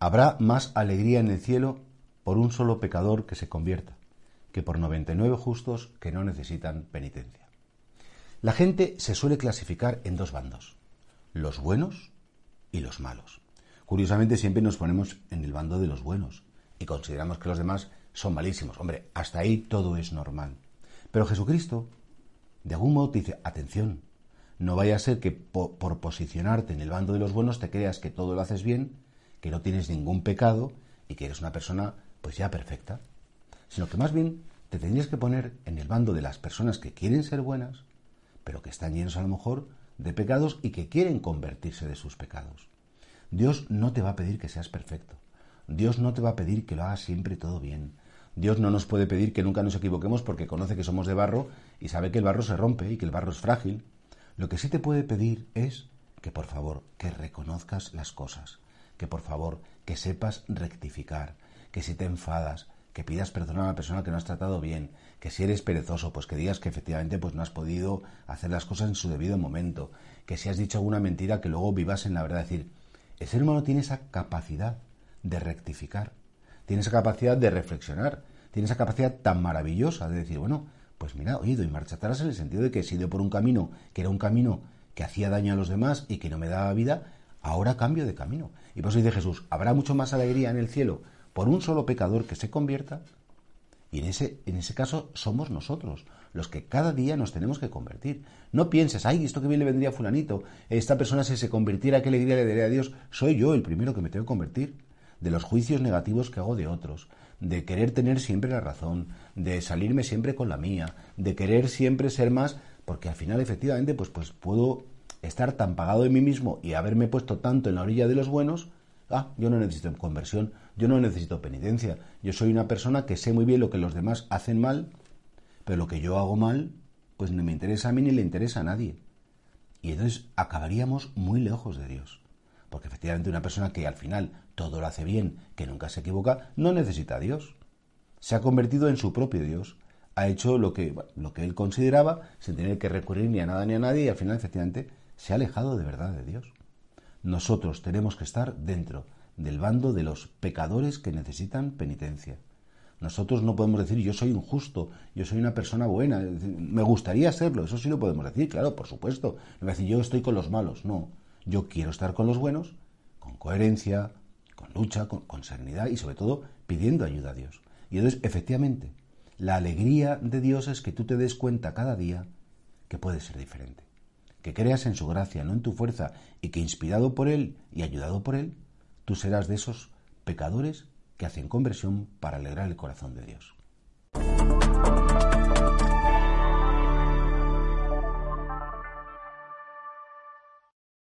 Habrá más alegría en el cielo por un solo pecador que se convierta, que por 99 justos que no necesitan penitencia. La gente se suele clasificar en dos bandos, los buenos y los malos. Curiosamente siempre nos ponemos en el bando de los buenos y consideramos que los demás son malísimos. Hombre, hasta ahí todo es normal. Pero Jesucristo, de algún modo te dice, atención, no vaya a ser que por posicionarte en el bando de los buenos te creas que todo lo haces bien que no tienes ningún pecado y que eres una persona pues ya perfecta, sino que más bien te tendrías que poner en el bando de las personas que quieren ser buenas, pero que están llenos a lo mejor de pecados y que quieren convertirse de sus pecados. Dios no te va a pedir que seas perfecto. Dios no te va a pedir que lo hagas siempre todo bien. Dios no nos puede pedir que nunca nos equivoquemos porque conoce que somos de barro y sabe que el barro se rompe y que el barro es frágil. Lo que sí te puede pedir es que por favor que reconozcas las cosas, que por favor, que sepas rectificar, que si te enfadas, que pidas perdón a la persona que no has tratado bien, que si eres perezoso, pues que digas que efectivamente pues no has podido hacer las cosas en su debido momento, que si has dicho alguna mentira que luego vivas en la verdad. Es decir, el ser humano tiene esa capacidad de rectificar, tiene esa capacidad de reflexionar, tiene esa capacidad tan maravillosa de decir, bueno, pues mira, oye, doy marcha atrás en el sentido de que si ido por un camino que era un camino que hacía daño a los demás y que no me daba vida, ahora cambio de camino. Y por eso dice Jesús, habrá mucho más alegría en el cielo por un solo pecador que se convierta. Y en ese, en ese caso somos nosotros, los que cada día nos tenemos que convertir. No pienses, ay, esto que bien le vendría a fulanito, esta persona si se convirtiera, qué alegría le daría a Dios. Soy yo el primero que me tengo que convertir. De los juicios negativos que hago de otros, de querer tener siempre la razón, de salirme siempre con la mía, de querer siempre ser más, porque al final efectivamente pues, pues puedo estar tan pagado de mí mismo y haberme puesto tanto en la orilla de los buenos, ah, yo no necesito conversión, yo no necesito penitencia. Yo soy una persona que sé muy bien lo que los demás hacen mal, pero lo que yo hago mal, pues no me interesa a mí ni le interesa a nadie. Y entonces acabaríamos muy lejos de Dios. Porque efectivamente una persona que al final todo lo hace bien, que nunca se equivoca, no necesita a Dios. Se ha convertido en su propio Dios. Ha hecho lo que, lo que él consideraba sin tener que recurrir ni a nada ni a nadie y al final efectivamente se ha alejado de verdad de Dios. Nosotros tenemos que estar dentro del bando de los pecadores que necesitan penitencia. Nosotros no podemos decir yo soy injusto, yo soy una persona buena, me gustaría serlo, eso sí lo podemos decir, claro, por supuesto. No voy decir yo estoy con los malos, no. Yo quiero estar con los buenos, con coherencia, con lucha, con, con serenidad y sobre todo pidiendo ayuda a Dios. Y entonces, efectivamente, la alegría de Dios es que tú te des cuenta cada día que puede ser diferente que creas en su gracia, no en tu fuerza, y que inspirado por Él y ayudado por Él, tú serás de esos pecadores que hacen conversión para alegrar el corazón de Dios.